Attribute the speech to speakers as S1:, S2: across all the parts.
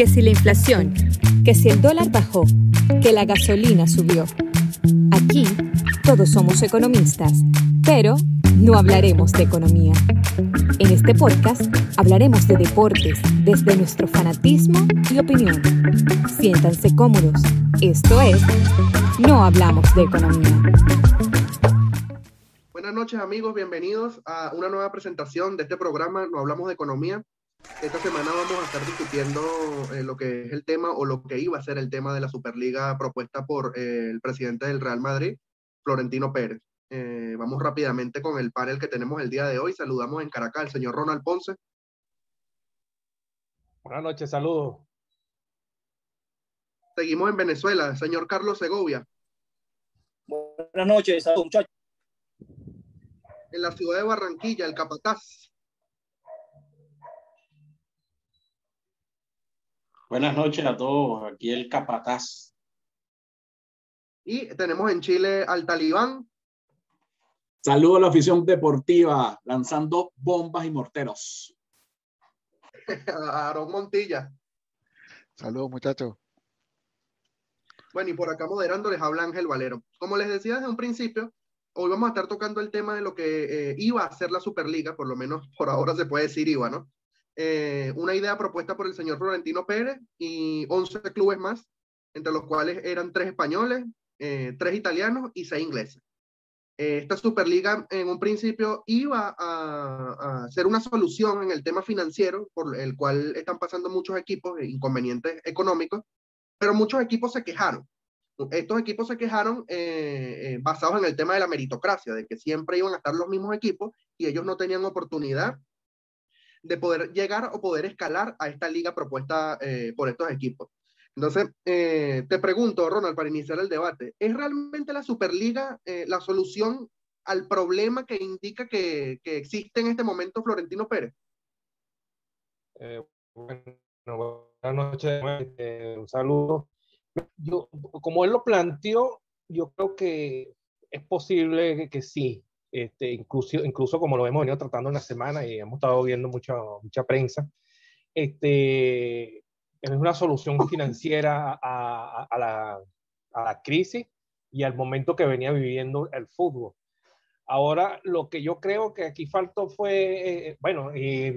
S1: que si la inflación, que si el dólar bajó, que la gasolina subió. Aquí todos somos economistas, pero no hablaremos de economía. En este podcast hablaremos de deportes desde nuestro fanatismo y opinión. Siéntanse cómodos. Esto es No Hablamos de Economía.
S2: Buenas noches amigos, bienvenidos a una nueva presentación de este programa No Hablamos de Economía. Esta semana vamos a estar discutiendo eh, lo que es el tema o lo que iba a ser el tema de la Superliga propuesta por eh, el presidente del Real Madrid, Florentino Pérez. Eh, vamos rápidamente con el panel que tenemos el día de hoy. Saludamos en Caracas al señor Ronald Ponce.
S3: Buenas noches, saludos.
S2: Seguimos en Venezuela, señor Carlos Segovia.
S4: Buenas noches, saludos muchachos.
S2: En la ciudad de Barranquilla, el Capataz.
S5: Buenas noches a todos, aquí el Capataz.
S2: Y tenemos en Chile al Talibán.
S6: Saludo a la afición deportiva, lanzando bombas y morteros.
S2: Aarón Montilla.
S7: Saludos, muchachos.
S2: Bueno, y por acá moderando les habla Ángel Valero. Como les decía desde un principio, hoy vamos a estar tocando el tema de lo que eh, iba a ser la Superliga, por lo menos por ahora se puede decir iba, ¿no? Eh, una idea propuesta por el señor Florentino Pérez y 11 clubes más, entre los cuales eran tres españoles, eh, tres italianos y seis ingleses. Eh, esta Superliga en un principio iba a, a, ser una solución en el tema financiero, por el cual están pasando muchos equipos, inconvenientes económicos, pero muchos equipos se quejaron. Estos equipos se quejaron basados en el tema de la meritocracia, de que siempre iban a estar los mismos equipos y ellos no tenían oportunidad de poder llegar o poder escalar a esta liga propuesta eh, por estos equipos. Entonces, eh, te pregunto, Ronald, para iniciar el debate, ¿es realmente la Superliga eh, la solución al problema que indica que, que, existe en este momento Florentino Pérez?
S3: bueno, buenas noches, un saludo. Yo, como él lo planteó, yo creo que es posible que, que sí, este, incluso, incluso como lo hemos venido tratando en la semana y hemos estado viendo mucha, mucha prensa, este, es una solución financiera a, la, la, crisis y al momento que venía viviendo el fútbol. Ahora, lo que yo creo que aquí faltó fue, eh, bueno, y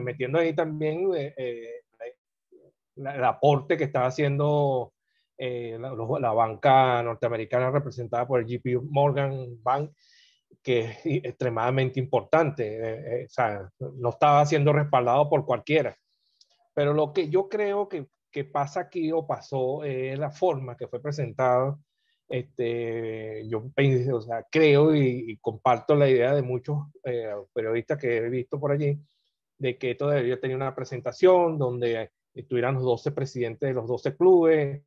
S3: metiendo ahí también eh, eh el aporte que estaba haciendo eh, la, la, banca norteamericana representada por el JP Morgan Bank, que es extremadamente importante. Eh, eh, o sea, no estaba siendo respaldado por cualquiera. Pero lo que yo creo que, que pasa aquí o pasó es la forma que fue presentado. Este, yo o sea, creo y, comparto la idea de muchos eh, periodistas que he visto por allí, de que esto debería tener una presentación donde estuvieran los 12 presidentes de los 12 clubes,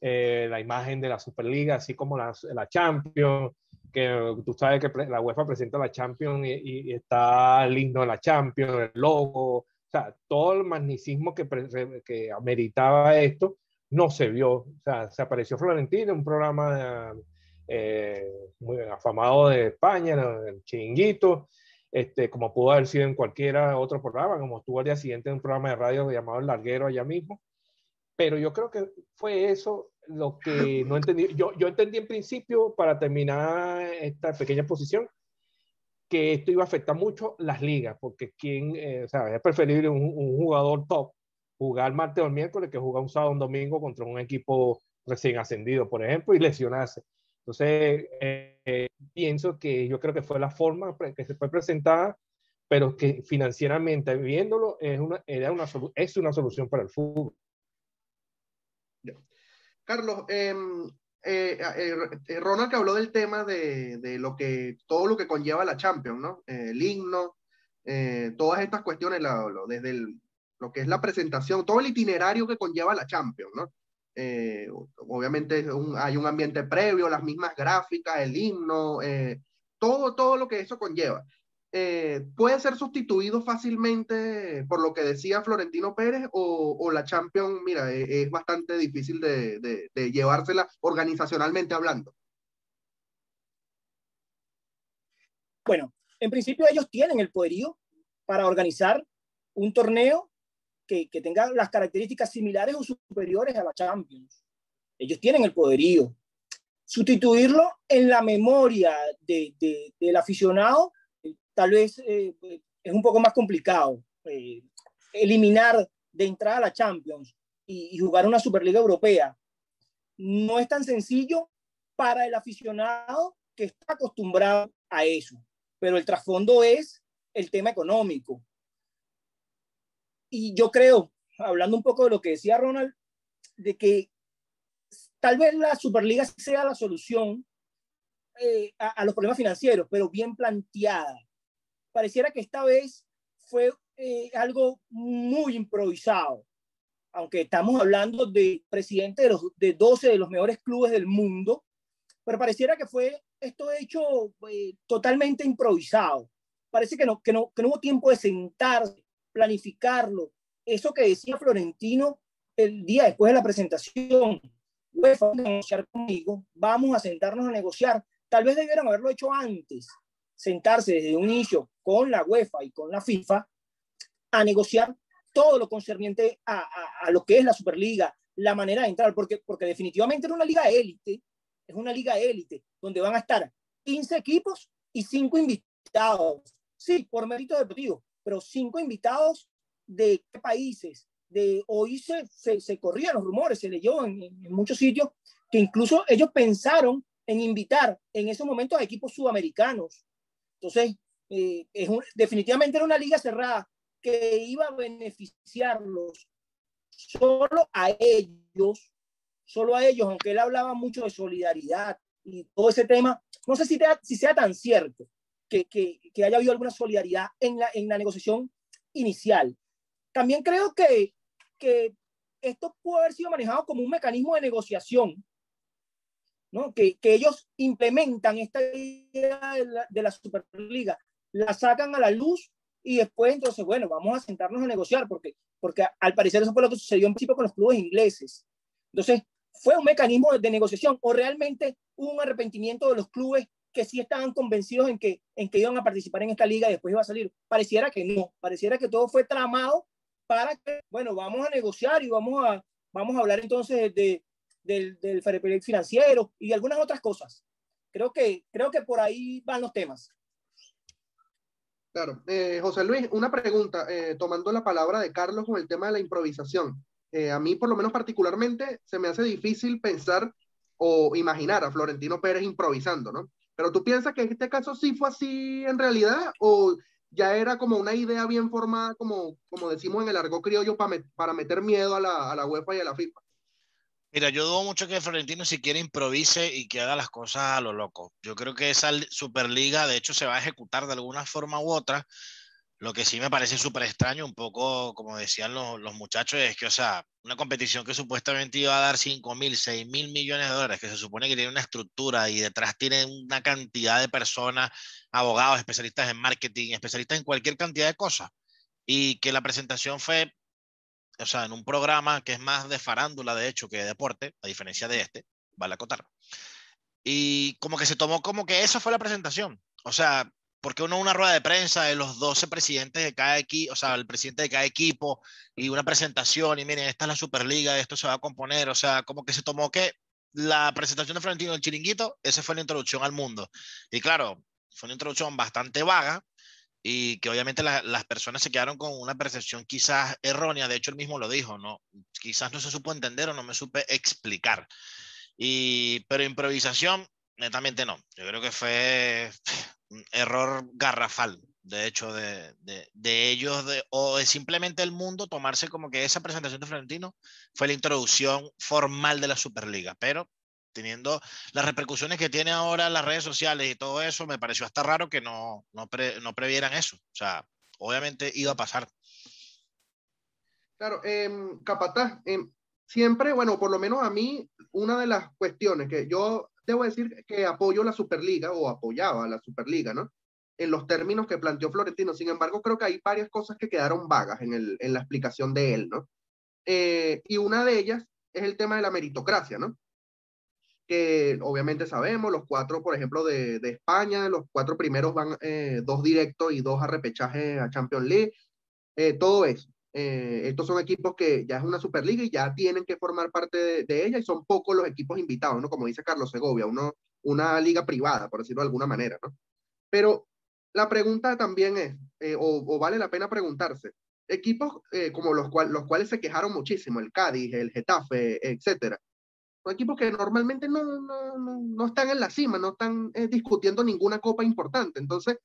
S3: la imagen de la Superliga, así como la, la Champions, que tú sabes que la UEFA presenta la Champions y, está el himno de la Champions, el logo, o sea, todo el magnicismo que, que ameritaba esto no se vio. O sea, se apareció Florentino en un programa eh, muy afamado de España, el Chiringuito, este, como pudo haber sido en cualquier otro programa, como estuvo al día siguiente en un programa de radio llamado El Larguero allá mismo. Pero yo creo que fue eso lo que no entendí, yo, yo entendí en principio, para terminar esta pequeña posición, que esto iba a afectar mucho las ligas, porque quien, eh, es preferible un, un, jugador top jugar martes o el miércoles que jugar un sábado o un domingo contra un equipo recién ascendido, por ejemplo, y lesionarse. Entonces, eh, pienso que yo creo que fue la forma que se fue presentada, pero que financieramente, viéndolo, es una, era una, es una solución para el fútbol.
S2: Carlos, em, eh, eh, eh, Ronald que habló del tema de, lo que, todo lo que conlleva la Champions, ¿no? el himno, todas estas cuestiones, la, lo, desde lo que es la presentación, todo el itinerario que conlleva la Champions, ¿no? obviamente hay un ambiente previo, las mismas gráficas, el himno, todo, todo lo que eso conlleva. Eh, puede ser sustituido fácilmente por lo que decía Florentino Pérez o, o la Champions, mira, es, es bastante difícil de, de, de, llevársela organizacionalmente hablando.
S4: Bueno, en principio ellos tienen el poderío para organizar un torneo que, que tenga las características similares o superiores a la Champions. Ellos tienen el poderío. Sustituirlo en la memoria de, de, del aficionado tal vez eh, es un poco más complicado. Eh, eliminar de entrada a la Champions y, jugar una Superliga Europea no es tan sencillo para el aficionado que está acostumbrado a eso. Pero el trasfondo es el tema económico. Y yo creo, hablando un poco de lo que decía Ronald, de que tal vez la Superliga sea la solución eh, a, a, los problemas financieros, pero bien planteada. Pareciera que esta vez fue eh, algo muy improvisado, aunque estamos hablando de presidente de, los, de 12 de los mejores clubes del mundo, pero pareciera que fue esto hecho eh, totalmente improvisado. Parece que no, que, no, que no hubo tiempo de sentarse, planificarlo. Eso que decía Florentino el día después de la presentación, UEFA a negociar conmigo, vamos a sentarnos a negociar. Tal vez debieran haberlo hecho antes, sentarse desde un inicio con la UEFA y con la FIFA a negociar todo lo concerniente a, a, lo que es la Superliga, la manera de entrar, porque, porque definitivamente era una liga élite, es una liga élite, donde van a estar 15 equipos y 5 invitados. Sí, por mérito deportivo, pero 5 invitados de países. De, hoy se, se, corrían los rumores, se leyó en, en, muchos sitios que incluso ellos pensaron en invitar en esos momentos a equipos sudamericanos. Entonces, eh, es un, definitivamente era una liga cerrada que iba a beneficiarlos solo a ellos, solo a ellos, aunque él hablaba mucho de solidaridad y todo ese tema, no sé si, te, si sea tan cierto que, que, que, haya habido alguna solidaridad en la, en la negociación inicial. También creo que, que esto pudo haber sido manejado como un mecanismo de negociación, ¿no? que, ellos implementan esta idea de la, Superliga, la sacan a la luz y después entonces, bueno, vamos a sentarnos a negociar, porque, porque al parecer eso fue lo que sucedió en principio con los clubes ingleses. Entonces, fue un mecanismo de negociación o realmente un arrepentimiento de los clubes que sí estaban convencidos en que, en que iban a participar en esta liga y después iba a salir. Pareciera que no, pareciera que todo fue tramado para que, bueno, vamos a negociar y vamos a, vamos a hablar entonces de, del, del play financiero y algunas otras cosas. Creo que, creo que por ahí van los temas.
S2: Claro. Eh, José Luis, una pregunta, eh, tomando la palabra de Carlos con el tema de la improvisación. Eh, a mí, por lo menos particularmente, se me hace difícil pensar o imaginar a Florentino Pérez improvisando, ¿no? Pero tú piensas que en este caso sí fue así en realidad o ya era como una idea bien formada, como, como decimos en el argot criollo, para, para meter miedo a la, a la UEFA y a la FIFA.
S8: Mira, yo dudo mucho que Florentino siquiera improvise y que haga las cosas a lo loco. Yo creo que esa Superliga, de hecho, se va a ejecutar de alguna forma u otra. Lo que sí me parece súper extraño, un poco como decían los, los, muchachos, es que, o sea, una competición que supuestamente iba a dar 5 mil, 6 mil millones de dólares, que se supone que tiene una estructura y detrás tiene una cantidad de personas, abogados, especialistas en marketing, especialistas en cualquier cantidad de cosas, y que la presentación fue o sea, en un programa que es más de farándula, de hecho, que de deporte, a diferencia de este, vale acotar. Y como que se tomó como que esa fue la presentación. O sea, porque uno una rueda de prensa de los 12 presidentes de cada equipo, o sea, el presidente de cada equipo y una presentación y miren, esta es la Superliga, esto se va a componer, o sea, como que se tomó que la presentación de Florentino del Chiringuito, esa fue la introducción al mundo. Y claro, fue una introducción bastante vaga, y que obviamente la, las personas se quedaron con una percepción quizás errónea, de hecho él mismo lo dijo, ¿no? quizás no se supo entender o no me supe explicar. Y, pero improvisación, netamente no, yo creo que fue un error garrafal, de hecho, de, de, ellos, de, o de simplemente el mundo tomarse como que esa presentación de Florentino fue la introducción formal de la Superliga, pero teniendo las repercusiones que tiene ahora las redes sociales y todo eso, me pareció hasta raro que no, no, no previeran eso. O sea, obviamente iba a pasar.
S2: Claro, eh, Capataz, eh, siempre, bueno, por lo menos a mí, una de las cuestiones que yo debo decir que apoyo la Superliga o apoyaba la Superliga, ¿no? En los términos que planteó Florentino. Sin embargo, creo que hay varias cosas que quedaron vagas en, el, en la explicación de él, ¿no? Eh, y una de ellas es el tema de la meritocracia, ¿no? Que obviamente sabemos, los cuatro, por ejemplo, de, de España, los cuatro primeros van eh, dos directos y dos a repechaje a Champions League, eh, todo eso. Eh, estos son equipos que ya es una Superliga y ya tienen que formar parte de, ella y son pocos los equipos invitados, ¿no? Como dice Carlos Segovia, uno, una liga privada, por decirlo de alguna manera, ¿no? Pero la pregunta también es, eh, o, vale la pena preguntarse, equipos como los, cual, los cuales se quejaron muchísimo, el Cádiz, el Getafe, etcétera, equipos que normalmente no, no, no, no están en la cima, no están eh, discutiendo ninguna copa importante. Entonces,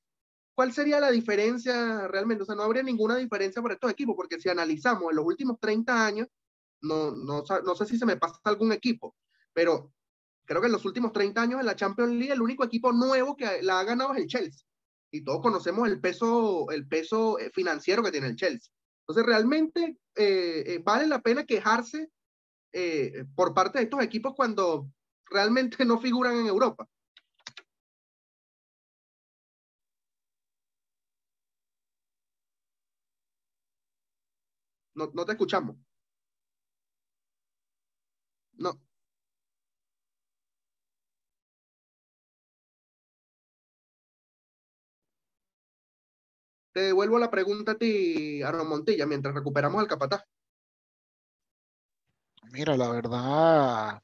S2: ¿cuál sería la diferencia realmente? O sea, no habría ninguna diferencia por estos equipos, porque si analizamos en los últimos 30 años, no, no, no sé si se me pasa algún equipo, pero creo que en los últimos 30 años en la Champions League el único equipo nuevo que la ha ganado es el Chelsea. Y todos conocemos el peso, el peso eh, financiero que tiene el Chelsea. Entonces, realmente eh, vale la pena quejarse eh, por parte de estos equipos cuando realmente no figuran en Europa. No, no te escuchamos. No. Te devuelvo la pregunta a ti, Aaron Montilla, mientras recuperamos al capataz.
S7: Mira, la verdad,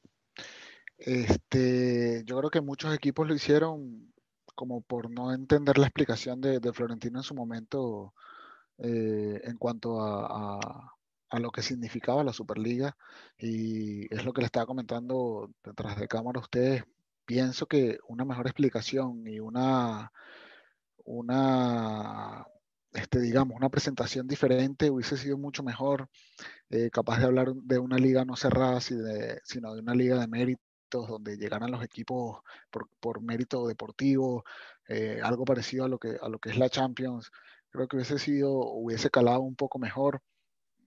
S7: este, yo creo que muchos equipos lo hicieron como por no entender la explicación de, de Florentino en su momento eh, en cuanto a, a, lo que significaba la Superliga. Y es lo que le estaba comentando detrás de cámara a ustedes. Pienso que una mejor explicación y una, una este, digamos, una presentación diferente hubiese sido mucho mejor, eh, capaz de hablar de una liga no cerrada, sino de una liga de méritos donde llegaran los equipos por, por mérito deportivo, eh, algo parecido a lo, que, a lo que es la Champions. Creo que hubiese sido, hubiese calado un poco mejor.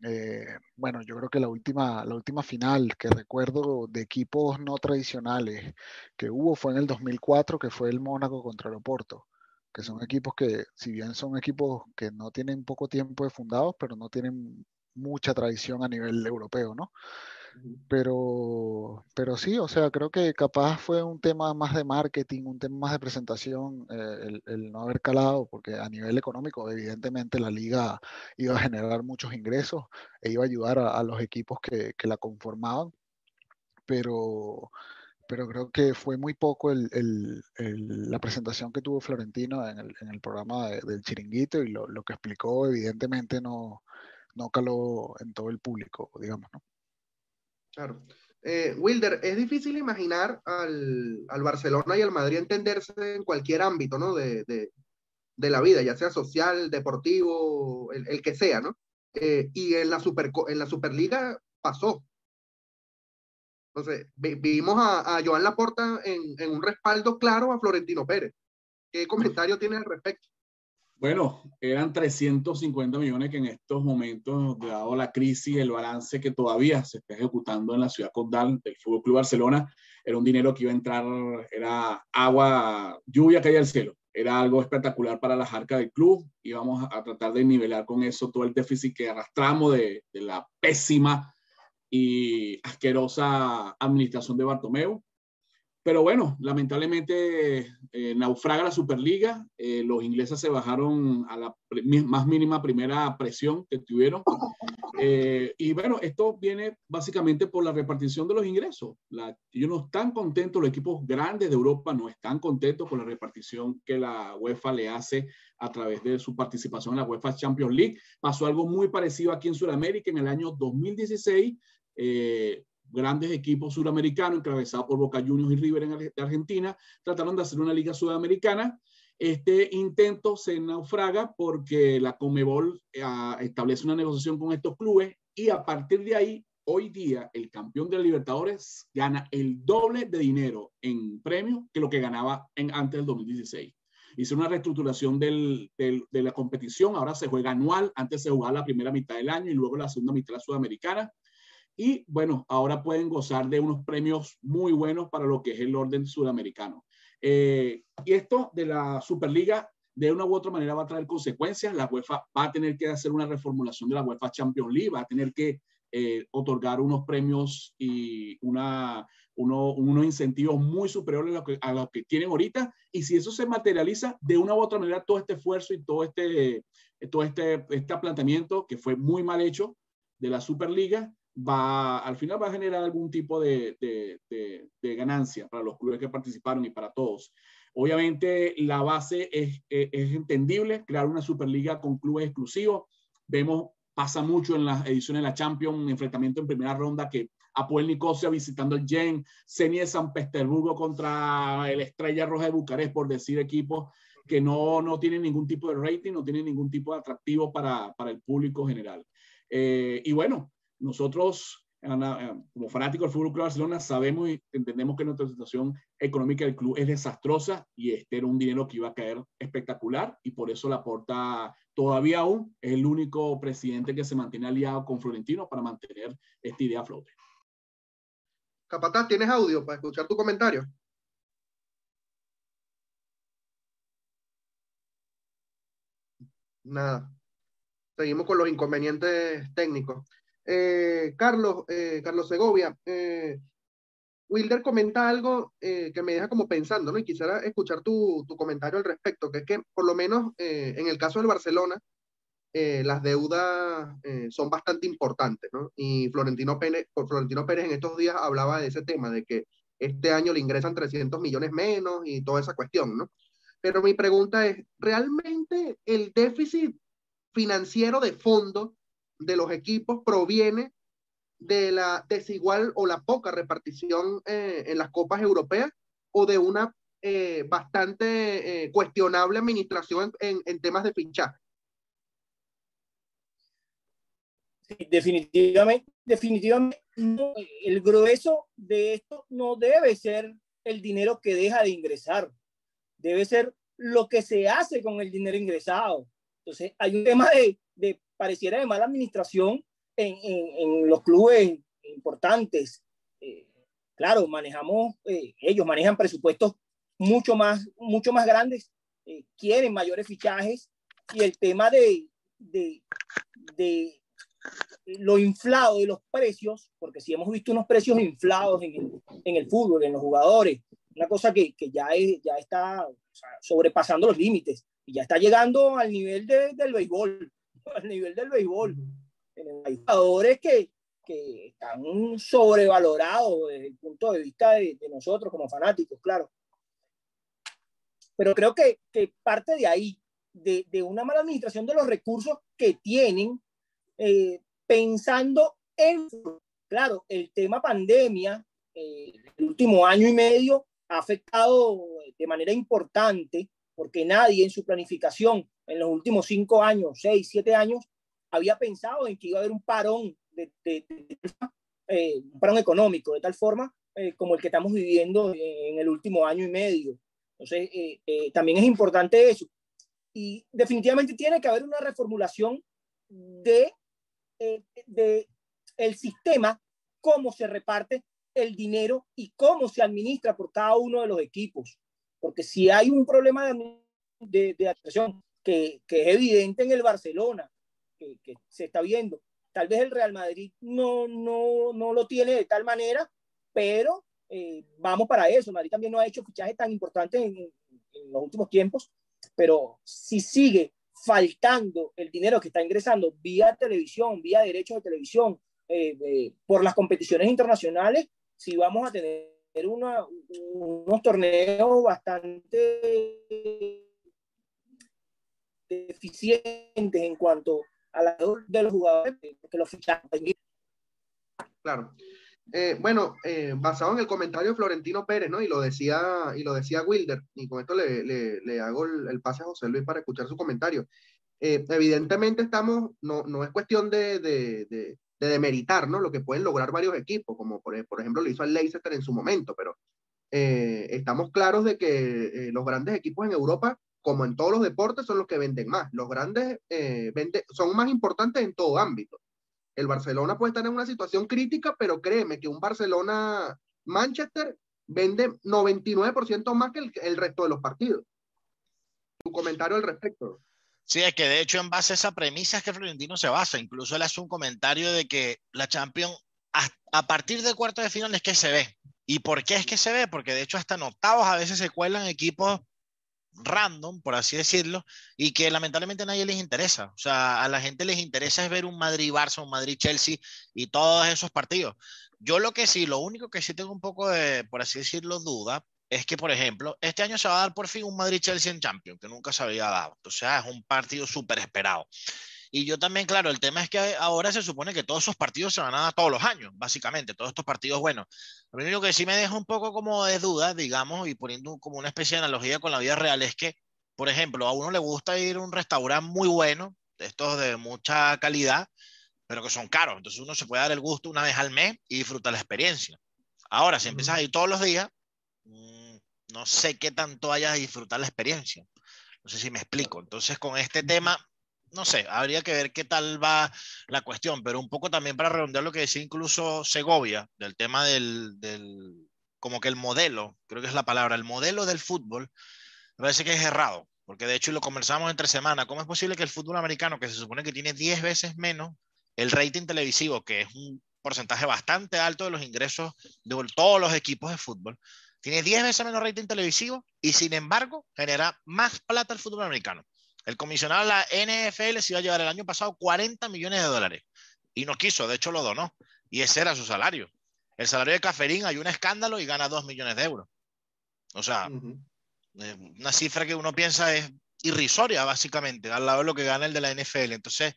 S7: Eh, bueno, yo creo que la última, la última final que recuerdo de equipos no tradicionales que hubo fue en el 2004, que fue el Mónaco contra el Oporto que son equipos que, si bien son equipos que no tienen poco tiempo de fundados, pero no tienen mucha tradición a nivel europeo, ¿no? Pero, pero sí, o sea, creo que capaz fue un tema más de marketing, un tema más de presentación, eh, el, el, no haber calado, porque a nivel económico, evidentemente, la liga iba a generar muchos ingresos e iba a ayudar a, a los equipos que, que, la conformaban, pero, pero creo que fue muy poco el, el, el, la presentación que tuvo Florentino en el, en programa de, del Chiringuito y lo, lo, que explicó evidentemente no, no caló en todo el público, digamos, ¿no?
S2: Claro. Eh, Wilder, es difícil imaginar al, al, Barcelona y al Madrid entenderse en cualquier ámbito, ¿no? De, de, de la vida, ya sea social, deportivo, el que sea, ¿no? Eh, y en la, super, en la Superliga pasó, entonces, vimos a, a Joan Laporta en, en, un respaldo claro a Florentino Pérez. ¿Qué comentario tiene al respecto?
S6: Bueno, eran 350 millones que en estos momentos, dado la crisis, el balance que todavía se está ejecutando en la ciudad condal del Fútbol Club Barcelona, era un dinero que iba a entrar, era agua, lluvia caía del cielo. Era algo espectacular para las arcas del club. Íbamos a tratar de nivelar con eso todo el déficit que arrastramos de, de la pésima y asquerosa administración de Bartomeu. Pero bueno, lamentablemente eh, naufraga la Superliga. Eh, los ingleses se bajaron a la más mínima primera presión que tuvieron. Eh, y bueno, esto viene básicamente por la repartición de los ingresos. La, ellos no están contentos, los equipos grandes de Europa no están contentos con la repartición que la UEFA le hace a través de su participación en la UEFA Champions League. Pasó algo muy parecido aquí en Sudamérica en el año 2016 eh, grandes equipos sudamericanos, encabezados por Boca Juniors y River en Argentina, trataron de hacer una liga sudamericana. Este intento se naufraga porque la Comebol eh, establece una negociación con estos clubes y a partir de ahí, hoy día, el campeón de Libertadores gana el doble de dinero en premios que lo que ganaba en, antes del 2016 hizo una reestructuración de la competición, ahora se juega anual, antes se jugaba la primera mitad del año y luego la segunda mitad la sudamericana. Y bueno, ahora pueden gozar de unos premios muy buenos para lo que es el orden sudamericano. Eh, y esto de la Superliga, de una u otra manera, va a traer consecuencias. La UEFA va a tener que hacer una reformulación de la UEFA Champions League, va a tener que eh, otorgar unos premios y una, uno, unos incentivos muy superiores a lo, que, a lo que tienen ahorita. Y si eso se materializa, de una u otra manera, todo este esfuerzo y todo este todo este, este planteamiento que fue muy mal hecho de la Superliga va, al final va a generar algún tipo de, de, ganancia para los clubes que participaron y para todos. Obviamente la base es, es, es, entendible, crear una Superliga con clubes exclusivos. Vemos, pasa mucho en las ediciones de la Champions, enfrentamiento en primera ronda que Apoel Nicosia visitando el Gen, Zenit de San Petersburgo contra el Estrella Roja de Bucarest, por decir equipos que no, no tienen ningún tipo de rating, no tienen ningún tipo de atractivo para, para el público general. Eh, y bueno, nosotros como fanáticos del Fútbol Club Barcelona sabemos y entendemos que nuestra situación económica del club es desastrosa y este era un dinero que iba a caer espectacular y por eso la porta todavía aún es el único presidente que se mantiene aliado con Florentino para mantener esta idea a flote.
S2: Capataz, ¿tienes audio para escuchar tu comentario? Nada. Seguimos con los inconvenientes técnicos. Eh, Carlos, eh, Carlos Segovia, eh, Wilder comenta algo que me deja como pensando, ¿no? Y quisiera escuchar tu, tu comentario al respecto, que es que por lo menos en el caso del Barcelona, las deudas son bastante importantes, ¿no? Y Florentino Pérez, por Florentino Pérez en estos días hablaba de ese tema, de que este año le ingresan 300 millones menos y toda esa cuestión, ¿no? Pero mi pregunta es, ¿realmente el déficit financiero de fondo de los equipos proviene de la desigual o la poca repartición eh, en las copas europeas o de una eh, bastante eh, cuestionable administración en, en, temas de fichaje.
S4: definitivamente, definitivamente el grueso de esto no debe ser el dinero que deja de ingresar, debe ser lo que se hace con el dinero ingresado. Entonces, hay un tema de, de pareciera de mala administración en, en, los clubes importantes. Eh, claro, manejamos, eh, ellos manejan presupuestos mucho más, mucho más grandes, eh, quieren mayores fichajes y el tema de, de, de, lo inflado de los precios, porque si hemos visto unos precios inflados en el, en el fútbol, en los jugadores, una cosa que, que ya, es, ya está sobrepasando los límites y ya está llegando al nivel de, del béisbol al nivel del béisbol. Hay jugadores que, que están sobrevalorados desde el punto de vista de, nosotros como fanáticos, claro. Pero creo que, que parte de ahí, de, de, una mala administración de los recursos que tienen, eh, pensando en, claro, el tema pandemia, eh, el último año y medio ha afectado de manera importante porque nadie en su planificación en los últimos cinco años, seis, siete años, había pensado en que iba a haber un parón, de, eh, un parón económico, de tal forma eh, como el que estamos viviendo en el último año y medio. Entonces, eh, también es importante eso. Y definitivamente tiene que haber una reformulación de, de el sistema, cómo se reparte el dinero y cómo se administra por cada uno de los equipos. Porque si hay un problema de, de, de administración que, es evidente en el Barcelona, que, se está viendo. Tal vez el Real Madrid no, no, no lo tiene de tal manera, pero eh, vamos para eso. Madrid también no ha hecho fichajes tan importantes en, los últimos tiempos, pero si sigue faltando el dinero que está ingresando vía televisión, vía derechos de televisión, eh, eh, por las competiciones internacionales, si vamos a tener unos torneos bastante deficientes en cuanto a la de los jugadores que los fichajes.
S2: Claro. Eh, bueno, eh, basado en el comentario de Florentino Pérez, ¿no? Y lo decía, y lo decía Wilder, y con esto le, le, hago el, el, pase a José Luis para escuchar su comentario. Eh, evidentemente estamos, no, no es cuestión de, de, de, de, demeritar, ¿no? Lo que pueden lograr varios equipos, como por, por ejemplo lo hizo el Leicester en su momento, pero estamos claros de que los grandes equipos en Europa como en todos los deportes, son los que venden más. Los grandes eh, son más importantes en todo ámbito. El Barcelona puede estar en una situación crítica, pero créeme que un Barcelona-Manchester vende 99% más que el, resto de los partidos. Tu comentario al respecto.
S8: Sí, es que de hecho en base a esa premisa es que Florentino se basa. Incluso él hace un comentario de que la Champions a, a partir del cuarto de final es que se ve. ¿Y por qué es que se ve? Porque de hecho hasta en octavos a veces se cuelan equipos random, por así decirlo, y que lamentablemente a nadie les interesa. O sea, a la gente les interesa es ver un Madrid-Barça, un Madrid-Chelsea y todos esos partidos. Yo lo que sí, lo único que sí tengo un poco de, por así decirlo, duda, es que, por ejemplo, este año se va a dar por fin un Madrid-Chelsea en Champions, que nunca se había dado. O sea, es un partido súper esperado. Y yo también, claro, el tema es que ahora se supone que todos esos partidos se van a dar todos los años, básicamente, todos estos partidos buenos. Lo único que sí me deja un poco como de duda, digamos, y poniendo como una especie de analogía con la vida real, es que, por ejemplo, a uno le gusta ir a un restaurante muy bueno, estos de mucha calidad, pero que son caros. Entonces uno se puede dar el gusto una vez al mes y disfrutar la experiencia. Ahora, si empiezas a ir todos los días, mm, no sé qué tanto vayas a disfrutar la experiencia. No sé si me explico. Entonces, con este tema, no sé, habría que ver qué tal va la cuestión, pero un poco también para redondear lo que decía incluso Segovia, del tema del, del, como que el modelo, creo que es la palabra, el modelo del fútbol, me parece que es errado, porque de hecho lo conversamos entre semana, ¿cómo es posible que el fútbol americano, que se supone que tiene 10 veces menos el rating televisivo, que es un porcentaje bastante alto de los ingresos de todos los equipos de fútbol, tiene 10 veces menos rating televisivo y sin embargo genera más plata el fútbol americano? El comisionado de la NFL se iba a llevar el año pasado 40 millones de dólares y no quiso, de hecho lo donó. Y ese era su salario. El salario de Caferín hay un escándalo y gana 2 millones de euros. O sea, eh, una cifra que uno piensa es irrisoria, básicamente, al lado de lo que gana el de la NFL. Entonces,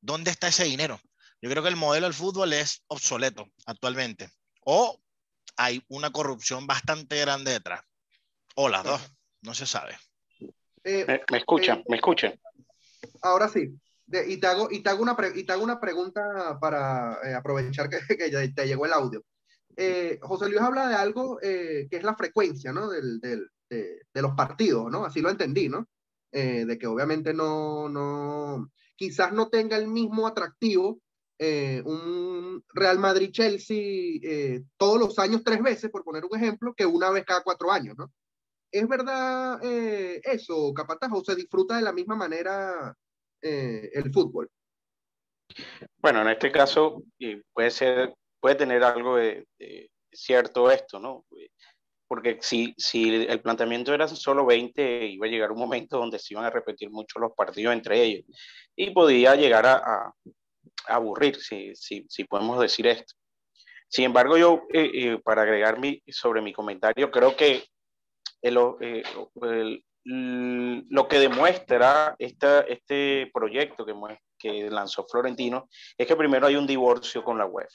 S8: ¿dónde está ese dinero? Yo creo que el modelo del fútbol es obsoleto actualmente. O hay una corrupción bastante grande detrás. O las dos, no se sabe.
S5: Eh, me, escuchan, eh, me escuchan.
S2: Ahora sí. y, te hago, y, te hago una y te hago una pregunta para eh, aprovechar que, que, ya te llegó el audio. José Luis habla de algo que es la frecuencia ¿no? Del, del, de, de, los partidos, ¿no? Así lo entendí, ¿no? de que obviamente no, no, quizás no tenga el mismo atractivo un Real Madrid-Chelsea todos los años tres veces, por poner un ejemplo, que una vez cada cuatro años, ¿no? ¿Es verdad eh, eso, Capataz, o se disfruta de la misma manera eh, el fútbol?
S5: Bueno, en este caso puede ser, puede tener algo cierto esto, ¿no? Porque si, si el planteamiento era solo 20, iba a llegar un momento donde se iban a repetir mucho los partidos entre ellos y podía llegar a, aburrir, si, si, podemos decir esto. Sin embargo, yo, eh, para agregar mi, sobre mi comentario, creo que eh, lo que demuestra este proyecto que, lanzó Florentino es que primero hay un divorcio con la web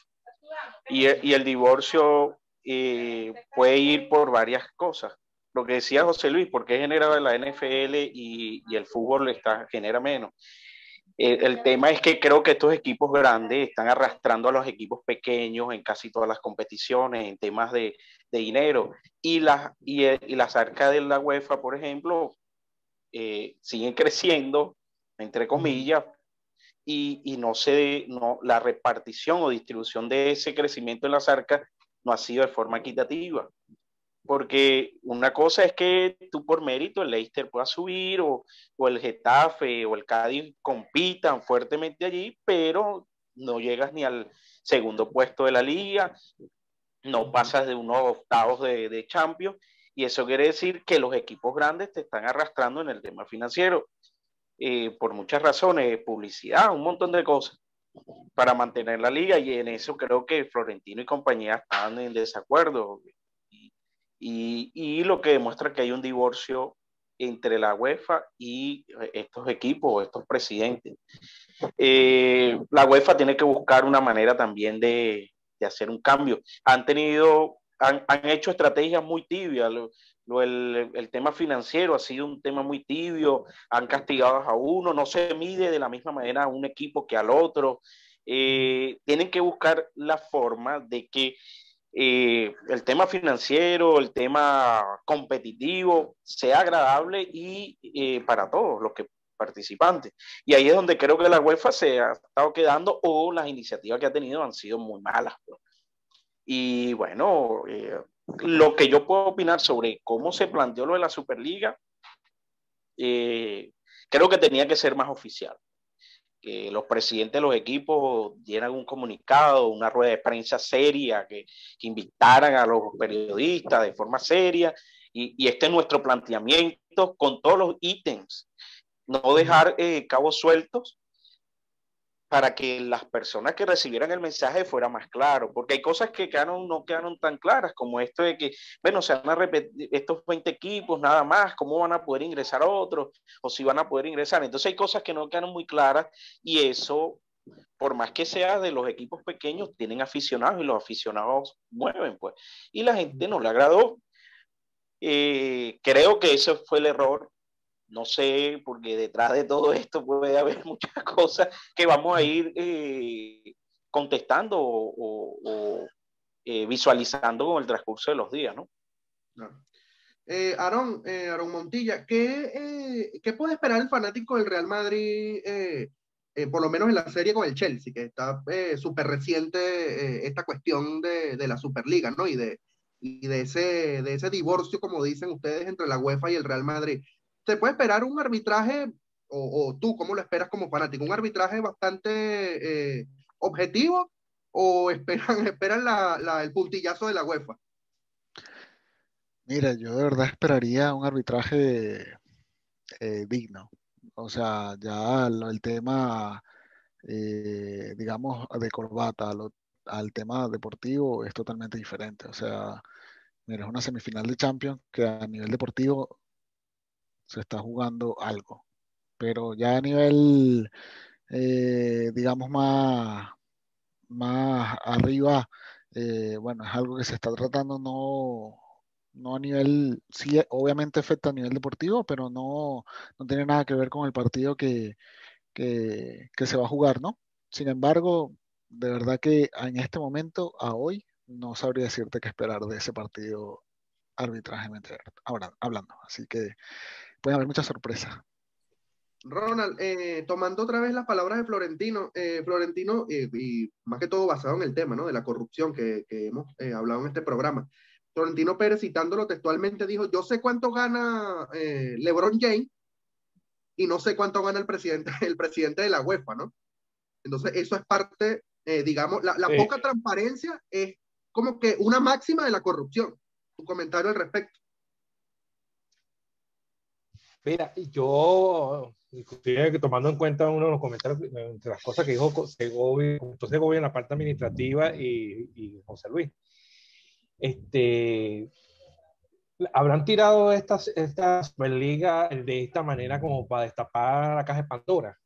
S5: Y, el divorcio eh, puede ir por varias cosas. Lo que decía José Luis, ¿por qué genera la NFL y, y el fútbol está, genera menos? El tema es que creo que estos equipos grandes están arrastrando a los equipos pequeños en casi todas las competiciones, en temas de, de dinero. Y, las y, y, las arcas de la UEFA, por ejemplo, eh, siguen creciendo, entre comillas, y, y, no se, no, la repartición o distribución de ese crecimiento en las arcas no ha sido de forma equitativa porque una cosa es que tú por mérito el Leicester pueda subir o, o, el Getafe o el Cádiz compitan fuertemente allí, pero no llegas ni al segundo puesto de la liga, no pasas de unos octavos de, de Champions y eso quiere decir que los equipos grandes te están arrastrando en el tema financiero eh, por muchas razones, publicidad, un montón de cosas para mantener la liga y en eso creo que Florentino y compañía están en desacuerdo y, lo que demuestra que hay un divorcio entre la UEFA y eh, estos equipos, estos presidentes. Eh, la UEFA tiene que buscar una manera también de, hacer un cambio. Han tenido, han, hecho estrategias muy tibias. el, tema financiero ha sido un tema muy tibio. Han castigado a uno, no se mide de la misma manera a un equipo que al otro. Eh, tienen que buscar la forma de que eh, el tema financiero, el tema competitivo sea agradable y eh, para todos los que participantes. Y ahí es donde creo que la UEFA se ha estado quedando o las iniciativas que ha tenido han sido muy malas. Pues. Y bueno, eh, lo que yo puedo opinar sobre cómo se planteó lo de la Superliga, creo que tenía que ser más oficial los presidentes de los equipos dieran un comunicado, una rueda de prensa seria, que, invitaran a los periodistas de forma seria Y, este es nuestro planteamiento con todos los ítems. No dejar eh, cabos sueltos para que las personas que recibieran el mensaje fuera más claro, porque hay cosas que quedaron, no quedaron tan claras, como esto de que, bueno, se van a repetir estos 20 equipos nada más, cómo van a poder ingresar otros, o si van a poder ingresar. Entonces hay cosas que no quedaron muy claras y eso, por más que sea de los equipos pequeños, tienen aficionados y los aficionados mueven, pues. Y la gente no le agradó. Eh, creo que ese fue el error no sé, porque detrás de todo esto puede haber muchas cosas que vamos a ir eh, contestando o, eh, visualizando con el transcurso de los días, ¿no?
S2: Eh, Aaron, Montilla, ¿qué, ¿qué, puede esperar el fanático del Real Madrid, por lo menos en la serie con el Chelsea, que está súper reciente esta cuestión de, de, la Superliga, ¿no? Y de, y de, ese, de ese divorcio, como dicen ustedes, entre la UEFA y el Real Madrid. ¿Se puede esperar un arbitraje, o, tú, cómo lo esperas como fanático, un arbitraje bastante eh, objetivo o esperan, esperan el puntillazo de la UEFA?
S7: Mira, yo de verdad esperaría un arbitraje eh, digno. O sea, ya el tema, eh, digamos, de corbata al tema deportivo es totalmente diferente. O sea, mira, es una semifinal de Champions que a nivel deportivo se está jugando algo. Pero ya a nivel, eh, digamos, más, más arriba, eh, bueno, es algo que se está tratando no, no a nivel, sí, obviamente afecta a nivel deportivo, pero no, no tiene nada que ver con el partido que, que, que se va a jugar, ¿no? Sin embargo, de verdad que en este momento, a hoy, no sabría decirte qué esperar de ese partido arbitrajemente ahora hablando. Así que puede haber muchas sorpresas.
S2: Ronald, eh, tomando otra vez las palabras de Florentino, eh, Florentino, eh, y más que todo basado en el tema ¿no? de la corrupción que, que hemos hablado en este programa, Florentino Pérez, citándolo textualmente, dijo, yo sé cuánto gana LeBron James y no sé cuánto gana el presidente, el presidente de la UEFA, ¿no? Entonces, eso es parte, digamos, la, la poca transparencia es como que una máxima de la corrupción. Tu comentario al respecto.
S3: Mira, yo, tomando en cuenta uno de los comentarios, entre las cosas que dijo Segovia, Segovia en la parte administrativa y, José Luis, este, habrán tirado estas, estas Superliga de esta manera como para destapar la caja de Pandora,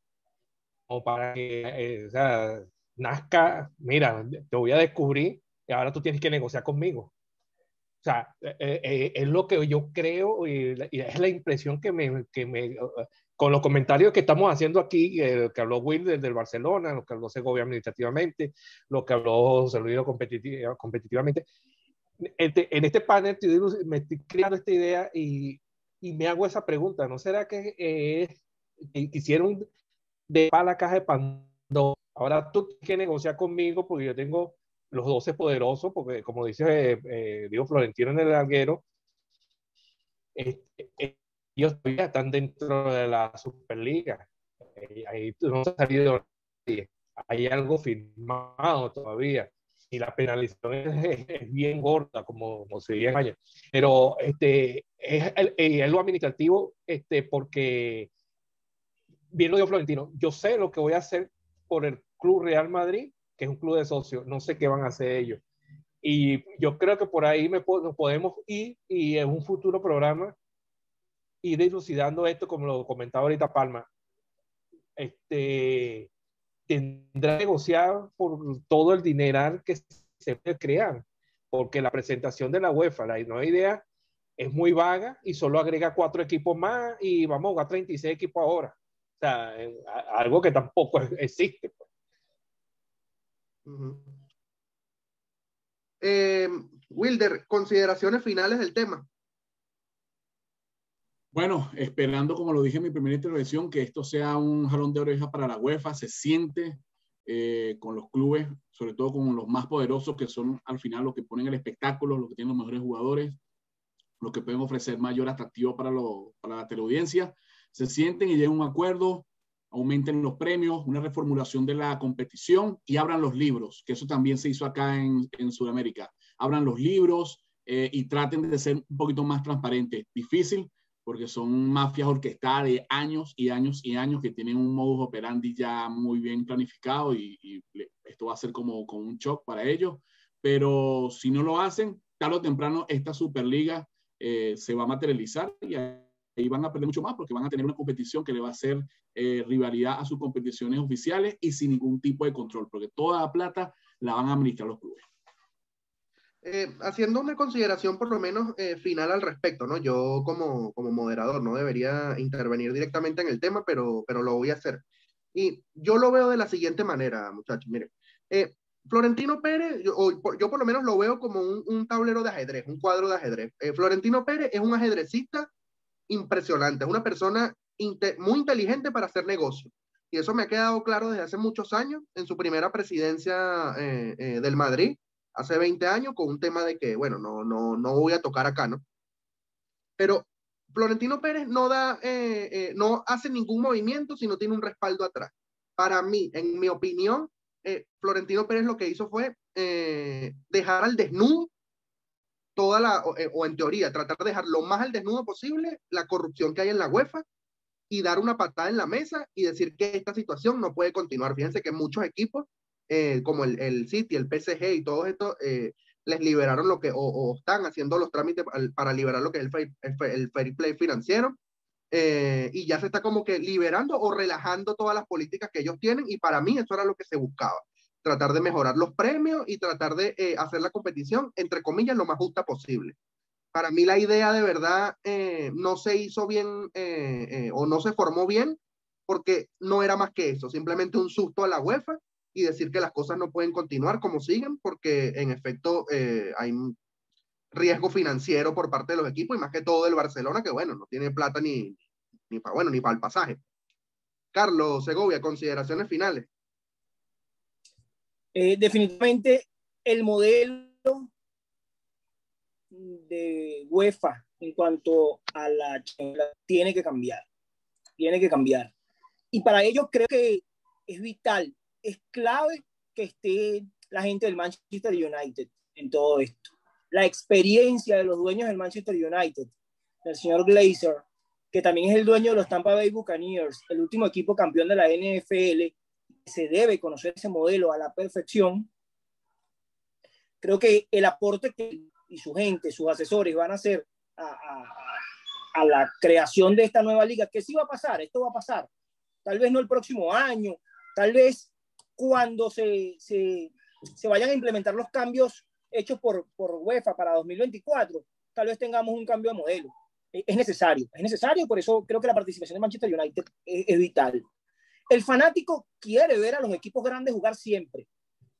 S3: o para que eh, o sea, nazca, mira, te voy a descubrir y ahora tú tienes que negociar conmigo. O sea, eh, eh, es lo que yo creo y, es la impresión que me, que me, con los comentarios que estamos haciendo aquí, eh, lo que habló Will del, Barcelona, lo que habló Segovia administrativamente, lo que habló José Luis competitivamente. Este, en este panel me estoy creando esta idea y, y, me hago esa pregunta, ¿no será que eh, quisieron de la caja de Pandora? Ahora tú tienes que negociar conmigo porque yo tengo los 12 poderosos, porque como dice eh, Diego Florentino en el alguero, este, ellos todavía están dentro de la Superliga. Eh, ahí no ha salido nadie. Hay algo firmado todavía. Y la penalización es, bien gorda, como, como se dice en España. Pero este, es, es lo administrativo, este, porque, bien lo dijo Florentino, yo sé lo que voy a hacer por el Club Real Madrid que es un club de socios, no sé qué van a hacer ellos. Y yo creo que por ahí me, nos podemos ir y en un futuro programa ir dilucidando esto, como lo comentaba ahorita Palma. Este, tendrá que negociar por todo el dineral que se puede crear, porque la presentación de la UEFA, la nueva idea, es muy vaga y solo agrega cuatro equipos más y vamos a jugar 36 equipos ahora. O sea, algo que tampoco existe. Pues.
S2: Eh, Wilder, consideraciones finales del tema.
S6: Bueno, esperando, como lo dije en mi primera intervención, que esto sea un jalón de oreja para la UEFA, se siente eh, con los clubes, sobre todo con los más poderosos, que son al final los que ponen el espectáculo, los que tienen los mejores jugadores, los que pueden ofrecer mayor atractivo para, para la teleaudiencia, se sienten y llegan a un acuerdo, aumenten los premios, una reformulación de la competición y abran los libros, que eso también se hizo acá en, Sudamérica. Abran los libros, eh, y traten de ser un poquito más transparentes. Difícil porque son mafias orquestadas de años y años y años que tienen un modus operandi ya muy bien planificado y, esto va a ser como, como un shock para ellos. Pero si no lo hacen, tarde o temprano esta Superliga eh, se va a materializar y ahí van a perder mucho más porque van a tener una competición que le va a hacer eh, rivalidad a sus competiciones oficiales y sin ningún tipo de control, porque toda la plata la van a administrar los clubes.
S2: Eh, haciendo una consideración por lo menos eh, final al respecto, ¿no? Yo como, como moderador no debería intervenir directamente en el tema, pero, pero lo voy a hacer. Y yo lo veo de la siguiente manera, muchachos. Miren, eh, Florentino Pérez, yo, yo, por lo menos lo veo como un, un tablero de ajedrez, un cuadro de ajedrez. Florentino Pérez es un ajedrecista impresionante, es una persona muy inteligente para hacer negocio. Y eso me ha quedado claro desde hace muchos años en su primera presidencia del Madrid hace 20 años con un tema de que, bueno, no, no, no voy a tocar acá, ¿no? Pero Florentino Pérez no da, eh, eh, no hace ningún movimiento si no tiene un respaldo atrás. Para mí, en mi opinión, eh, Florentino Pérez lo que hizo fue dejar al desnudo toda la, o, en teoría, tratar de dejar lo más al desnudo posible la corrupción que hay en la UEFA y dar una patada en la mesa y decir que esta situación no puede continuar. Fíjense que muchos equipos eh, como el, el, City, el PSG y todo esto, eh, les liberaron lo que, o, están haciendo los trámites para liberar lo que es el fair, el, fair play financiero. Eh, y ya se está como que liberando o relajando todas las políticas que ellos tienen y para mí eso era lo que se buscaba, tratar de mejorar los premios y tratar de hacer la competición, entre comillas, lo más justa posible. Para mí la idea de verdad no se hizo bien o no se formó bien porque no era más que eso, simplemente un susto a la UEFA y decir que las cosas no pueden continuar como siguen, porque en efecto eh, hay riesgo financiero por parte de los equipos y más que todo del Barcelona, que bueno, no tiene plata ni, ni para bueno, ni para el pasaje. Carlos Segovia, consideraciones finales.
S4: Eh, definitivamente el modelo de UEFA en cuanto a la tiene que cambiar, tiene que cambiar. Y para ello creo que es vital es clave que esté la gente del Manchester United en todo esto. La experiencia de los dueños del Manchester United, del señor Glazer, que también es el dueño de los Tampa Bay Buccaneers, el último equipo campeón de la NFL, se debe conocer ese modelo a la perfección. Creo que el aporte que y su gente, sus asesores van a hacer a, a, a la creación de esta nueva liga, que sí va a pasar, esto va a pasar. Tal vez no el próximo año, tal vez cuando se, se, se, vayan a implementar los cambios hechos por, por UEFA para 2024, tal vez tengamos un cambio de modelo. E, es necesario, es necesario, por eso creo que la participación de Manchester United es, vital. El fanático quiere ver a los equipos grandes jugar siempre.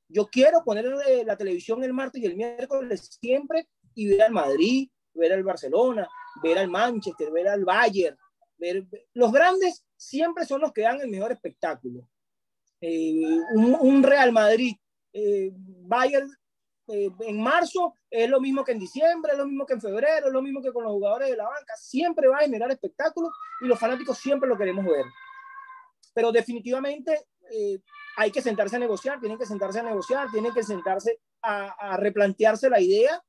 S4: Yo quiero poner eh, la televisión el martes y el miércoles siempre y ver al Madrid, ver al Barcelona, ver al Manchester, ver al Bayern. Los grandes siempre son los que dan el mejor espectáculo. Eh, un, Real Madrid eh, Bayern en marzo es lo mismo que en diciembre, es lo mismo que en febrero, es lo mismo que con los jugadores de la banca, siempre va a generar espectáculos y los fanáticos siempre lo queremos ver. Pero definitivamente eh, hay que sentarse a negociar, tienen que sentarse a negociar, tienen que sentarse a, a replantearse la idea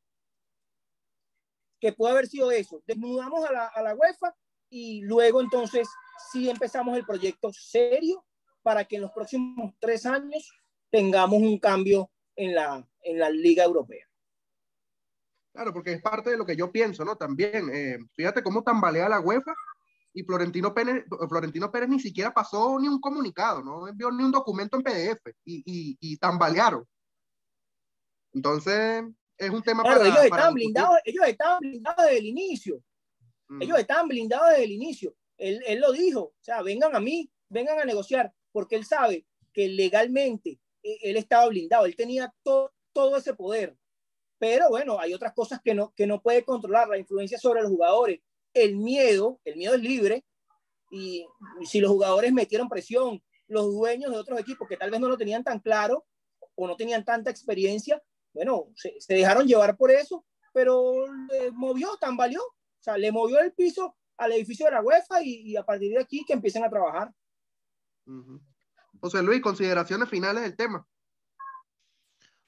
S4: que puede haber sido eso. Desnudamos a la, a la UEFA y luego entonces sí empezamos el proyecto serio para que en los próximos tres años tengamos un cambio en la, en la Liga Europea.
S2: Claro, porque es parte de lo que yo pienso, ¿no? También, eh, fíjate cómo tambalea la UEFA y Florentino Pérez, Florentino Pérez ni siquiera pasó ni un comunicado, no envió ni un documento en PDF y, y, y tambalearon. Entonces, es un tema
S4: claro, para, ellos, están blindados, ellos estaban blindados desde el inicio. Mm. Ellos estaban blindados desde el inicio. Él, él, lo dijo, o sea, vengan a mí, vengan a negociar porque él sabe que legalmente eh, él estaba blindado, él tenía todo, todo ese poder. Pero bueno, hay otras cosas que no, que no puede controlar, la influencia sobre los jugadores, el miedo, el miedo es libre, y, si los jugadores metieron presión, los dueños de otros equipos que tal vez no lo tenían tan claro o no tenían tanta experiencia, bueno, se, dejaron llevar por eso, pero le movió, tambaleó, o sea, le movió el piso al edificio de la UEFA y, y a partir de aquí que empiecen a trabajar.
S2: José Luis, consideraciones finales del tema.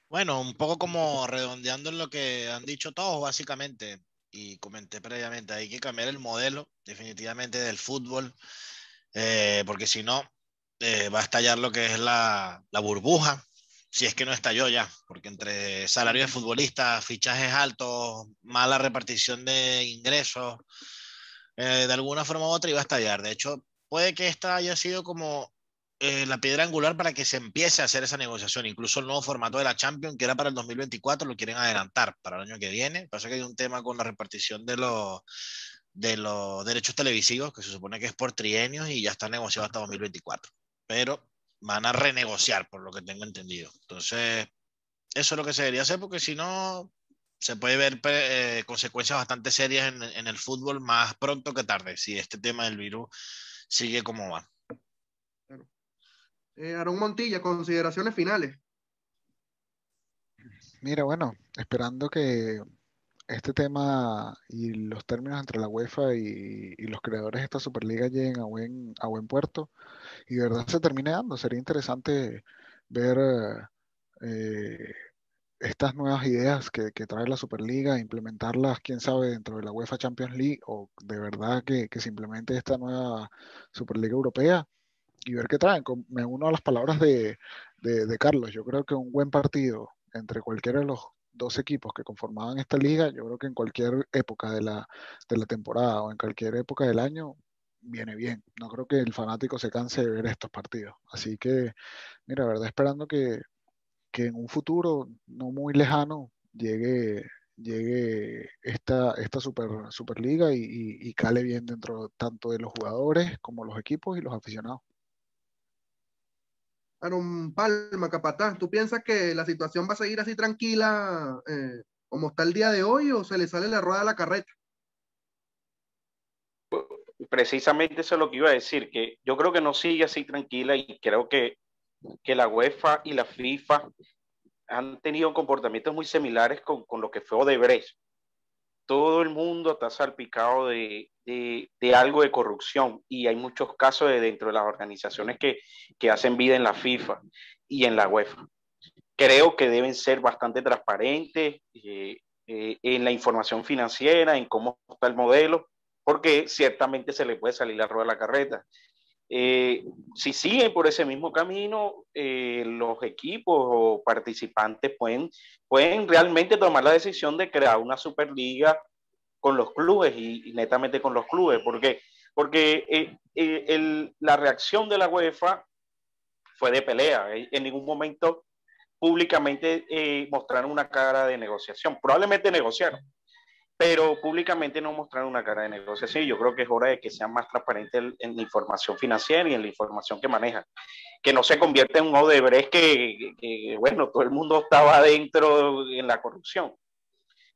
S8: Bueno, un poco como redondeando en lo que han dicho todos, básicamente, y comenté previamente, hay que cambiar el modelo definitivamente del fútbol, eh, porque si no, eh, va a estallar lo que es la, la, burbuja, si es que no estalló ya, porque entre salario de futbolistas, fichajes altos, mala repartición de ingresos, eh, de alguna forma u otra iba a estallar. De hecho, puede que esta haya sido como eh, la piedra angular para que se empiece a hacer esa negociación. Incluso el nuevo formato de la Champions, que era para el 2024, lo quieren adelantar para el año que viene. Pasa que hay un tema con la repartición de los, de los derechos televisivos, que se supone que es por trienios y ya está negociado hasta 2024. Pero van a renegociar, por lo que tengo entendido. Entonces, eso es lo que se debería hacer, porque si no, se puede ver eh, consecuencias bastante serias en, en el fútbol más pronto que tarde, si este tema del virus sigue como va.
S2: Eh, Aaron Montilla, consideraciones finales.
S7: Mira, bueno, esperando que este tema y los términos entre la UEFA y, los creadores de esta Superliga lleguen a buen, a buen puerto y de verdad se termine dando. Sería interesante ver eh, estas nuevas ideas que, trae la Superliga, implementarlas, quién sabe, dentro de la UEFA Champions League o de verdad que, que simplemente esta nueva Superliga Europea y ver qué traen. Me uno a las palabras de, Carlos. Yo creo que un buen partido entre cualquiera de los dos equipos que conformaban esta liga, yo creo que en cualquier época de la, temporada o en cualquier época del año viene bien. No creo que el fanático se canse de ver estos partidos. Así que, mira, verdad, esperando que, en un futuro no muy lejano llegue llegue esta, esta super, Superliga y, y, cale bien dentro tanto de los jugadores como los equipos y los aficionados.
S2: Aaron Palma, Capataz, ¿tú piensas que la situación va a seguir así tranquila eh, como está el día de hoy o se le sale la rueda a la carreta?
S5: Precisamente eso es lo que iba a decir, que yo creo que no sigue así tranquila y creo que, que la UEFA y la FIFA han tenido comportamientos muy similares con, con lo que fue Odebrecht todo el mundo está salpicado de, algo de corrupción y hay muchos casos de dentro de las organizaciones que, hacen vida en la FIFA y en la UEFA. Creo que deben ser bastante transparentes eh, eh, en la información financiera, en cómo está el modelo, porque ciertamente se le puede salir la rueda de la carreta. Eh, si siguen por ese mismo camino, los equipos o participantes pueden, pueden realmente tomar la decisión de crear una superliga con los clubes y, netamente con los clubes. ¿Por? Porque eh, eh, la reacción de la UEFA fue de pelea. En ningún momento públicamente mostraron una cara de negociación. Probablemente negociaron, pero públicamente no mostraron una cara de negociación. Yo creo que es hora de que sean más transparentes en, la información financiera y en la información que manejan. Que no se convierta en un Odebrecht que, que, bueno, todo el mundo estaba adentro en la corrupción.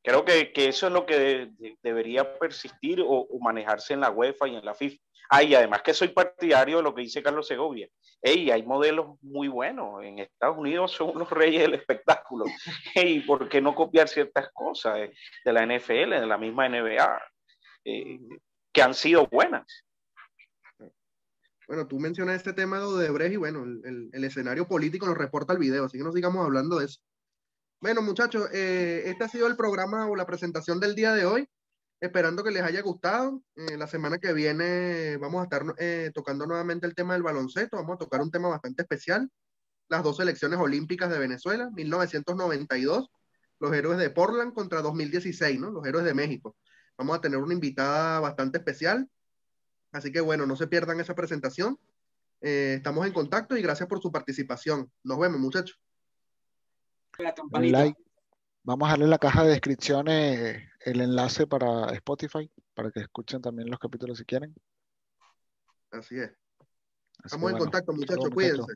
S5: Creo que, que eso es lo que debería persistir o, manejarse en la UEFA y en la FIFA. Ah, y además que soy partidario de lo que dice Carlos Segovia. Ey, hay modelos muy buenos. En Estados Unidos son los reyes del espectáculo. Ey, ¿por qué no copiar ciertas cosas de, la NFL, de la misma NBA, eh, que han sido buenas?
S2: Bueno, tú mencionas este tema de Odebrecht y bueno, el, el, escenario político nos reporta el video, así que no sigamos hablando de eso. Bueno, muchachos, eh, este ha sido el programa o la presentación del día de hoy. Esperando que les haya gustado. Eh, la semana que viene vamos a estar eh, tocando nuevamente el tema del baloncesto. Vamos a tocar un tema bastante especial. Las dos selecciones olímpicas de Venezuela, 1992, los héroes de Portland contra 2016, ¿no? Los héroes de México. Vamos a tener una invitada bastante especial. Así que bueno, no se pierdan esa presentación. Eh, estamos en contacto y gracias por su participación. Nos vemos, muchachos la. Like.
S7: Vamos a darle en la caja de descripciones eh, el enlace para Spotify, para que escuchen también los capítulos si quieren.
S2: Así es. Estamos en contacto, muchachos. Cuídense.